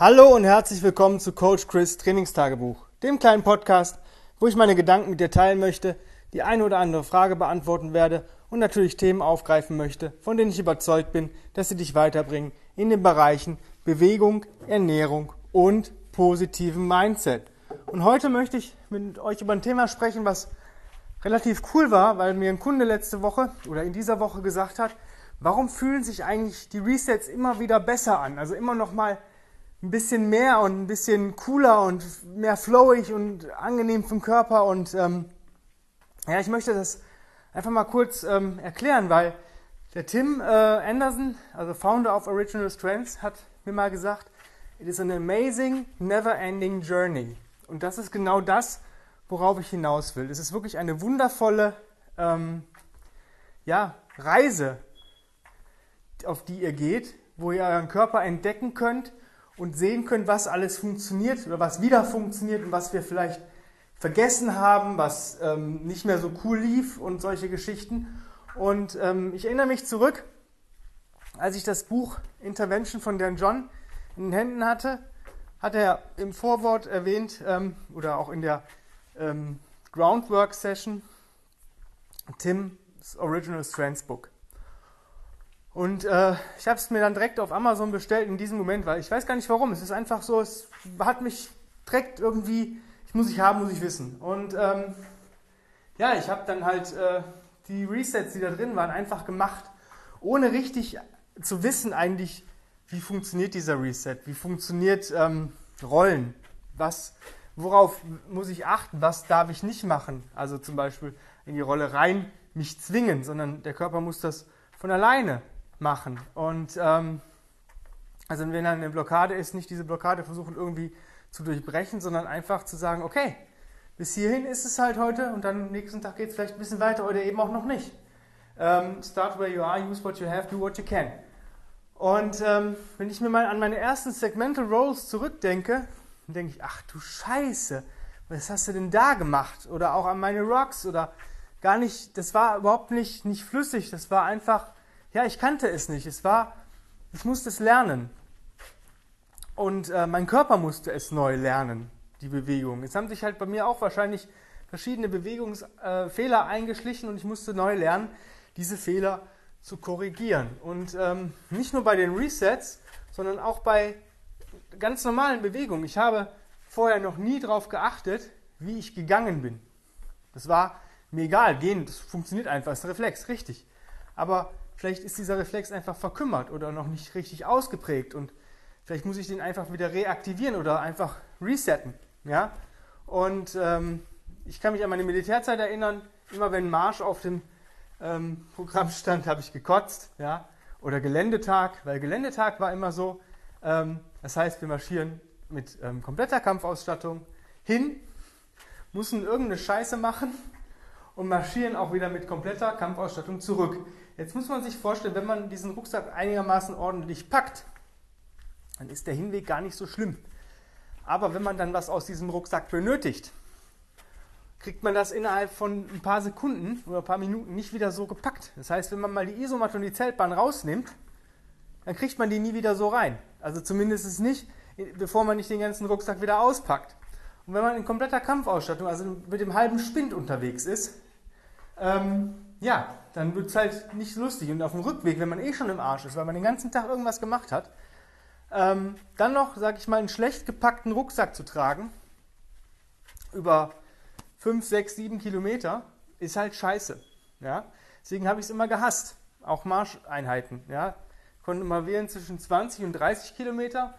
Hallo und herzlich willkommen zu Coach Chris Trainingstagebuch, dem kleinen Podcast, wo ich meine Gedanken mit dir teilen möchte, die eine oder andere Frage beantworten werde und natürlich Themen aufgreifen möchte, von denen ich überzeugt bin, dass sie dich weiterbringen in den Bereichen Bewegung, Ernährung und positiven Mindset. Und heute möchte ich mit euch über ein Thema sprechen, was relativ cool war, weil mir ein Kunde letzte Woche oder in dieser Woche gesagt hat, warum fühlen sich eigentlich die Resets immer wieder besser an? Also immer noch mal ein bisschen mehr und ein bisschen cooler und mehr flowig und angenehm vom Körper. Und ähm, ja, ich möchte das einfach mal kurz ähm, erklären, weil der Tim äh, Anderson, also Founder of Original Strengths, hat mir mal gesagt, it is an amazing, never-ending journey. Und das ist genau das, worauf ich hinaus will. Es ist wirklich eine wundervolle ähm, ja, Reise, auf die ihr geht, wo ihr euren Körper entdecken könnt und sehen können, was alles funktioniert oder was wieder funktioniert und was wir vielleicht vergessen haben, was ähm, nicht mehr so cool lief und solche Geschichten. Und ähm, ich erinnere mich zurück, als ich das Buch Intervention von Dan John in den Händen hatte, hat er im Vorwort erwähnt ähm, oder auch in der ähm, Groundwork Session Tim's Original Strengths Book. Und äh, ich habe es mir dann direkt auf Amazon bestellt in diesem Moment, weil ich weiß gar nicht warum. Es ist einfach so, es hat mich direkt irgendwie, ich muss ich haben, muss ich wissen. Und ähm, ja, ich habe dann halt äh, die Resets, die da drin waren, einfach gemacht, ohne richtig zu wissen eigentlich, wie funktioniert dieser Reset, wie funktioniert ähm, Rollen, was, worauf muss ich achten, was darf ich nicht machen. Also zum Beispiel in die Rolle rein mich zwingen, sondern der Körper muss das von alleine machen. Und ähm, also wenn dann eine Blockade ist, nicht diese Blockade versuchen irgendwie zu durchbrechen, sondern einfach zu sagen, okay, bis hierhin ist es halt heute und dann nächsten Tag geht es vielleicht ein bisschen weiter oder eben auch noch nicht. Ähm, start where you are, use what you have, do what you can. Und ähm, wenn ich mir mal an meine ersten Segmental Roles zurückdenke, dann denke ich, ach du Scheiße, was hast du denn da gemacht? Oder auch an meine Rocks oder gar nicht, das war überhaupt nicht, nicht flüssig, das war einfach ja, ich kannte es nicht. Es war, ich musste es lernen. Und äh, mein Körper musste es neu lernen, die Bewegung. Es haben sich halt bei mir auch wahrscheinlich verschiedene Bewegungsfehler äh, eingeschlichen und ich musste neu lernen, diese Fehler zu korrigieren. Und ähm, nicht nur bei den Resets, sondern auch bei ganz normalen Bewegungen. Ich habe vorher noch nie darauf geachtet, wie ich gegangen bin. Das war mir egal, gehen, das funktioniert einfach, das ist ein Reflex, richtig. Aber Vielleicht ist dieser Reflex einfach verkümmert oder noch nicht richtig ausgeprägt und vielleicht muss ich den einfach wieder reaktivieren oder einfach resetten. Ja? Und ähm, ich kann mich an meine Militärzeit erinnern, immer wenn Marsch auf dem ähm, Programm stand, habe ich gekotzt. Ja? Oder Geländetag, weil Geländetag war immer so. Ähm, das heißt, wir marschieren mit ähm, kompletter Kampfausstattung hin, müssen irgendeine Scheiße machen und marschieren auch wieder mit kompletter Kampfausstattung zurück. Jetzt muss man sich vorstellen, wenn man diesen Rucksack einigermaßen ordentlich packt, dann ist der Hinweg gar nicht so schlimm. Aber wenn man dann was aus diesem Rucksack benötigt, kriegt man das innerhalb von ein paar Sekunden oder ein paar Minuten nicht wieder so gepackt. Das heißt, wenn man mal die Isomatte und die Zeltbahn rausnimmt, dann kriegt man die nie wieder so rein. Also zumindest ist nicht, bevor man nicht den ganzen Rucksack wieder auspackt. Und wenn man in kompletter Kampfausstattung, also mit dem halben Spind unterwegs ist, ähm, ja, dann wird es halt nicht lustig. Und auf dem Rückweg, wenn man eh schon im Arsch ist, weil man den ganzen Tag irgendwas gemacht hat, ähm, dann noch, sag ich mal, einen schlecht gepackten Rucksack zu tragen, über 5, 6, 7 Kilometer, ist halt scheiße. Ja? Deswegen habe ich es immer gehasst. Auch Marscheinheiten. Ja? Konnte immer wählen zwischen 20 und 30 Kilometer.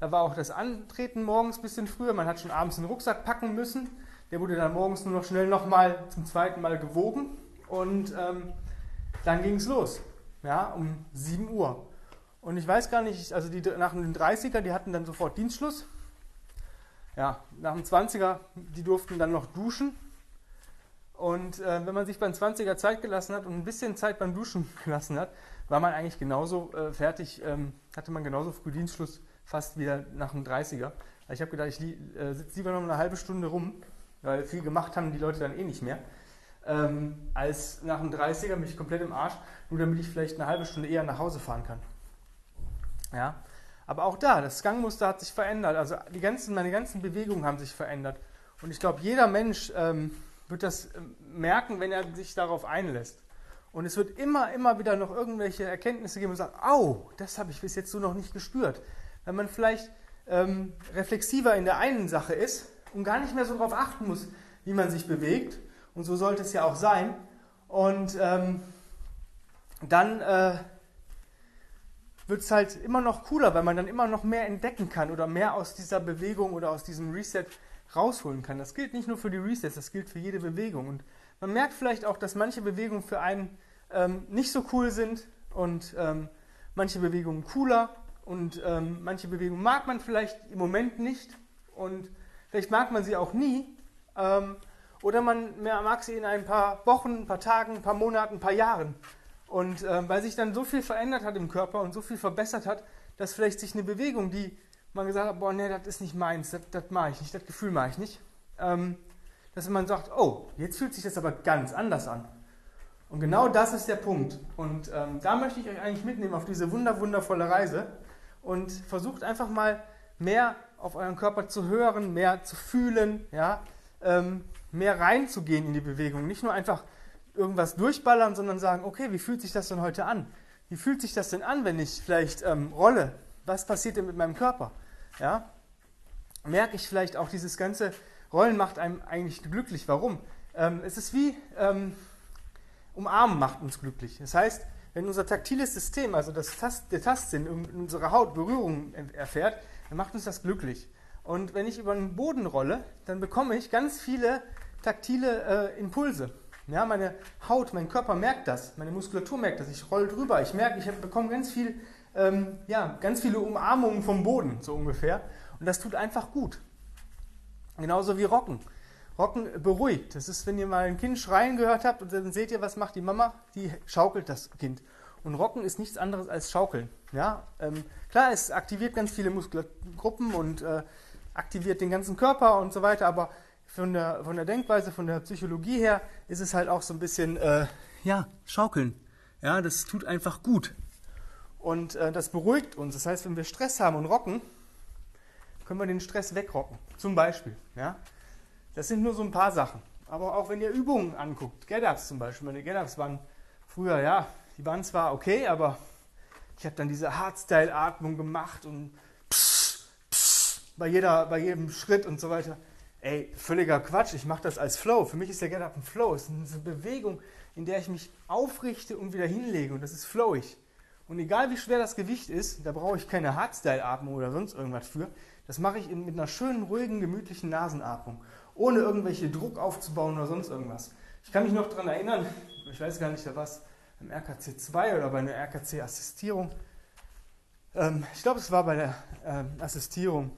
Da war auch das Antreten morgens ein bisschen früher. Man hat schon abends einen Rucksack packen müssen. Der wurde dann morgens nur noch schnell nochmal zum zweiten Mal gewogen und ähm, dann ging es los, ja, um 7 Uhr. Und ich weiß gar nicht, also die nach den 30er, die hatten dann sofort Dienstschluss. Ja, nach dem 20er, die durften dann noch duschen. Und äh, wenn man sich beim 20er Zeit gelassen hat und ein bisschen Zeit beim Duschen gelassen hat, war man eigentlich genauso äh, fertig, ähm, hatte man genauso früh Dienstschluss, fast wieder nach dem 30er. Ich habe gedacht, ich äh, sitze lieber noch eine halbe Stunde rum, weil viel gemacht haben die Leute dann eh nicht mehr ähm, als nach dem 30er mich komplett im Arsch, nur damit ich vielleicht eine halbe Stunde eher nach Hause fahren kann. Ja, Aber auch da, das Gangmuster hat sich verändert. Also die ganzen, meine ganzen Bewegungen haben sich verändert. Und ich glaube, jeder Mensch ähm, wird das ähm, merken, wenn er sich darauf einlässt. Und es wird immer, immer wieder noch irgendwelche Erkenntnisse geben und sagen, au, das habe ich bis jetzt so noch nicht gespürt. Wenn man vielleicht ähm, reflexiver in der einen Sache ist und gar nicht mehr so darauf achten muss, wie man sich bewegt. Und so sollte es ja auch sein. Und ähm, dann äh, wird es halt immer noch cooler, weil man dann immer noch mehr entdecken kann oder mehr aus dieser Bewegung oder aus diesem Reset rausholen kann. Das gilt nicht nur für die Resets, das gilt für jede Bewegung. Und man merkt vielleicht auch, dass manche Bewegungen für einen ähm, nicht so cool sind und ähm, manche Bewegungen cooler und ähm, manche Bewegungen mag man vielleicht im Moment nicht und vielleicht mag man sie auch nie. Oder man mag sie in ein paar Wochen, ein paar Tagen, ein paar Monaten, ein paar Jahren. Und äh, weil sich dann so viel verändert hat im Körper und so viel verbessert hat, dass vielleicht sich eine Bewegung, die man gesagt hat, boah, nee, das ist nicht meins, das, das mache ich nicht, das Gefühl mache ich nicht, ähm, dass man sagt, oh, jetzt fühlt sich das aber ganz anders an. Und genau das ist der Punkt. Und ähm, da möchte ich euch eigentlich mitnehmen auf diese wunder, wundervolle Reise und versucht einfach mal mehr auf euren Körper zu hören, mehr zu fühlen, ja, ähm, mehr reinzugehen in die Bewegung. Nicht nur einfach irgendwas durchballern, sondern sagen, okay, wie fühlt sich das denn heute an? Wie fühlt sich das denn an, wenn ich vielleicht ähm, rolle? Was passiert denn mit meinem Körper? Ja? Merke ich vielleicht auch dieses ganze Rollen macht einem eigentlich glücklich. Warum? Ähm, es ist wie ähm, Umarmen macht uns glücklich. Das heißt, wenn unser taktiles System, also das Tast, der Tastsinn in unserer Haut Berührung erfährt, dann macht uns das glücklich. Und wenn ich über den Boden rolle, dann bekomme ich ganz viele taktile äh, Impulse. Ja, meine Haut, mein Körper merkt das, meine Muskulatur merkt das. Ich roll drüber, ich merke, ich bekomme ganz viel, ähm, ja, ganz viele Umarmungen vom Boden, so ungefähr. Und das tut einfach gut. Genauso wie Rocken. Rocken beruhigt. Das ist, wenn ihr mal ein Kind schreien gehört habt und dann seht ihr, was macht die Mama? Die schaukelt das Kind. Und Rocken ist nichts anderes als Schaukeln. Ja? Ähm, klar, es aktiviert ganz viele Muskelgruppen und äh, aktiviert den ganzen Körper und so weiter, aber von der, von der Denkweise, von der Psychologie her ist es halt auch so ein bisschen, äh, ja, Schaukeln. Ja, das tut einfach gut. Und äh, das beruhigt uns. Das heißt, wenn wir Stress haben und rocken, können wir den Stress wegrocken. Zum Beispiel. Ja? Das sind nur so ein paar Sachen. Aber auch wenn ihr Übungen anguckt, Get-Ups zum Beispiel, meine Get-Ups waren früher, ja, die waren zwar okay, aber ich habe dann diese Hardstyle-Atmung gemacht und pss, pss, bei, jeder, bei jedem Schritt und so weiter. Ey, völliger Quatsch, ich mache das als Flow. Für mich ist der Get-Up ein Flow. Es ist eine Bewegung, in der ich mich aufrichte und wieder hinlege und das ist flowig. Und egal wie schwer das Gewicht ist, da brauche ich keine Hardstyle-Atmung oder sonst irgendwas für. Das mache ich mit einer schönen, ruhigen, gemütlichen Nasenatmung, ohne irgendwelche Druck aufzubauen oder sonst irgendwas. Ich kann mich noch daran erinnern, ich weiß gar nicht, da war es im RKC 2 oder bei einer RKC-Assistierung. Ähm, ich glaube, es war bei der ähm, Assistierung.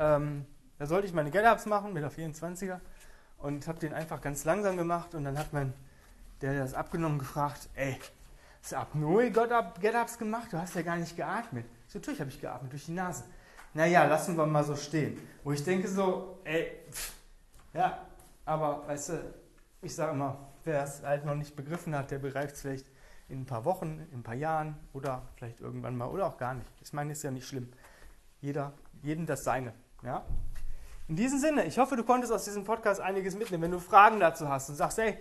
Ähm, da sollte ich meine Get-Ups machen mit der 24er und habe den einfach ganz langsam gemacht und dann hat mein, der, das abgenommen, gefragt, ey, hast du Apnoe Get-Ups gemacht? Du hast ja gar nicht geatmet. So, natürlich habe ich geatmet, durch die Nase. Naja, lassen wir mal so stehen. Wo ich denke so, ey, pff, ja, aber weißt du, ich sage immer, wer es halt noch nicht begriffen hat, der begreift es vielleicht in ein paar Wochen, in ein paar Jahren oder vielleicht irgendwann mal oder auch gar nicht. Ich meine, ist ja nicht schlimm. Jeder, jeden das Seine. Ja? In diesem Sinne, ich hoffe, du konntest aus diesem Podcast einiges mitnehmen. Wenn du Fragen dazu hast und sagst, hey,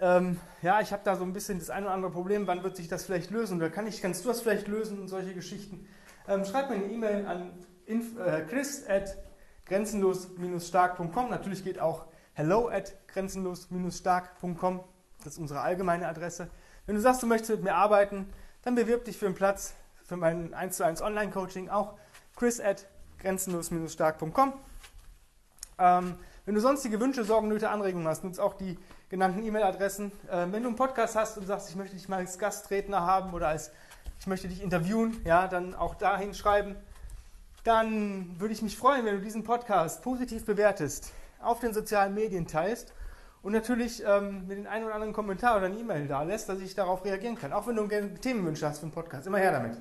ähm, ja, ich habe da so ein bisschen das ein oder andere Problem, wann wird sich das vielleicht lösen? Oder kann ich, kannst du das vielleicht lösen und solche Geschichten? Ähm, schreib mir eine E-Mail an äh, chris at grenzenlos-stark.com. Natürlich geht auch hello at grenzenlos-stark.com. Das ist unsere allgemeine Adresse. Wenn du sagst, du möchtest mit mir arbeiten, dann bewirb dich für einen Platz für mein 1 zu 1 Online-Coaching auch chris at grenzenlos-stark.com. Ähm, wenn du sonstige Wünsche, Sorgen, Nöte, Anregungen hast, nutze auch die genannten E-Mail-Adressen. Ähm, wenn du einen Podcast hast und sagst, ich möchte dich mal als Gastredner haben oder als ich möchte dich interviewen, ja, dann auch dahin schreiben. Dann würde ich mich freuen, wenn du diesen Podcast positiv bewertest, auf den sozialen Medien teilst und natürlich ähm, mit den einen oder anderen Kommentar oder eine E-Mail da lässt, dass ich darauf reagieren kann. Auch wenn du gerne Themenwünsche hast für den Podcast, immer her damit.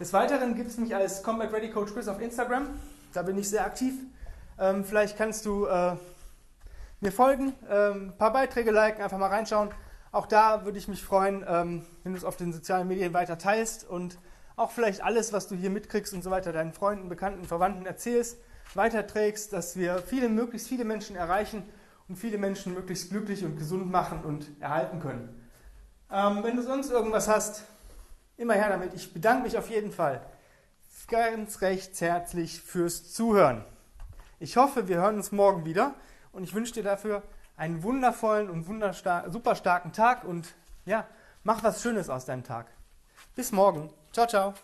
Des Weiteren gibt es mich als Combat Ready Coach Chris auf Instagram. Da bin ich sehr aktiv. Ähm, vielleicht kannst du äh, mir folgen, ähm, ein paar Beiträge liken, einfach mal reinschauen. Auch da würde ich mich freuen, ähm, wenn du es auf den sozialen Medien weiter teilst und auch vielleicht alles, was du hier mitkriegst und so weiter, deinen Freunden, Bekannten, Verwandten erzählst, weiterträgst, dass wir viele, möglichst viele Menschen erreichen und viele Menschen möglichst glücklich und gesund machen und erhalten können. Ähm, wenn du sonst irgendwas hast, immer her damit. Ich bedanke mich auf jeden Fall ganz recht herzlich fürs Zuhören. Ich hoffe, wir hören uns morgen wieder und ich wünsche dir dafür einen wundervollen und super starken Tag und ja, mach was Schönes aus deinem Tag. Bis morgen. Ciao, ciao.